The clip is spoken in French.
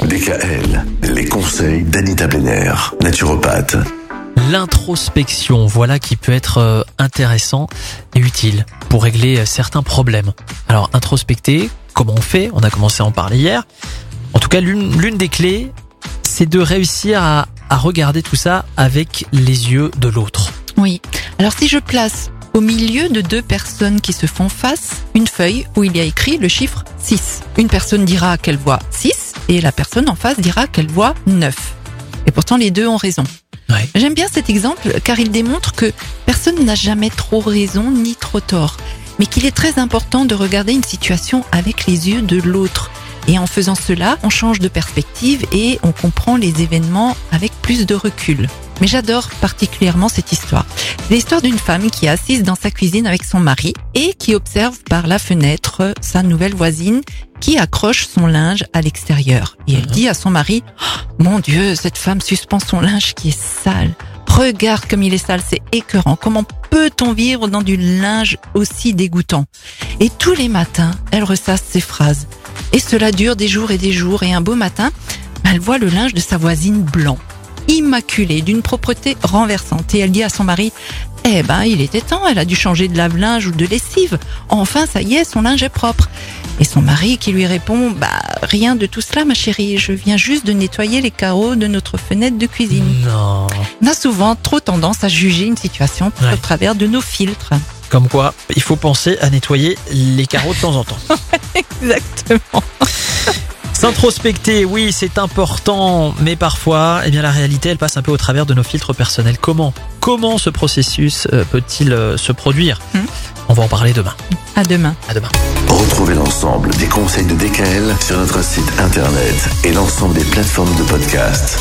DKL, les conseils d'Anita Benner, naturopathe. L'introspection, voilà qui peut être euh, intéressant et utile pour régler euh, certains problèmes. Alors introspecter, comment on fait? On a commencé à en parler hier. En tout cas, l'une l'une des clés, c'est de réussir à, à regarder tout ça avec les yeux de l'autre. Oui. Alors si je place au milieu de deux personnes qui se font face une feuille où il y a écrit le chiffre 6. Une personne dira qu'elle voit 6 et la personne en face dira qu'elle voit 9. Et pourtant les deux ont raison. Ouais. J'aime bien cet exemple car il démontre que personne n'a jamais trop raison ni trop tort, mais qu'il est très important de regarder une situation avec les yeux de l'autre. Et en faisant cela, on change de perspective et on comprend les événements avec plus de recul. Mais j'adore particulièrement cette histoire. C'est l'histoire d'une femme qui est assise dans sa cuisine avec son mari et qui observe par la fenêtre sa nouvelle voisine qui accroche son linge à l'extérieur. Et elle Mhm. dit à son mari, Oh, mon Dieu, cette femme suspend son linge qui est sale. Regarde comme il est sale, c'est écœurant. Comment peut-on vivre dans du linge aussi dégoûtant? Et tous les matins, elle ressasse ces phrases. Et cela dure des jours et des jours. Et un beau matin, elle voit le linge de sa voisine blanc, immaculé, d'une propreté renversante. Et elle dit à son mari, eh ben, il était temps, elle a dû changer de lave-linge ou de lessive. Enfin, ça y est, son linge est propre. Et son mari qui lui répond, bah, rien de tout cela, ma chérie. Je viens juste de nettoyer les carreaux de notre fenêtre de cuisine. Non. On a souvent trop tendance à juger une situation Ouais. au travers de nos filtres. Comme quoi, il faut penser à nettoyer les carreaux de temps en temps. Exactement. S'introspecter, oui, c'est important, mais parfois, eh bien, la réalité, elle passe un peu au travers de nos filtres personnels. Comment Comment ce processus euh, peut-il euh, se produire? Hmm. On va en parler demain. À demain. À demain. Retrouvez l'ensemble des conseils de DKL sur notre site internet et l'ensemble des plateformes de podcast.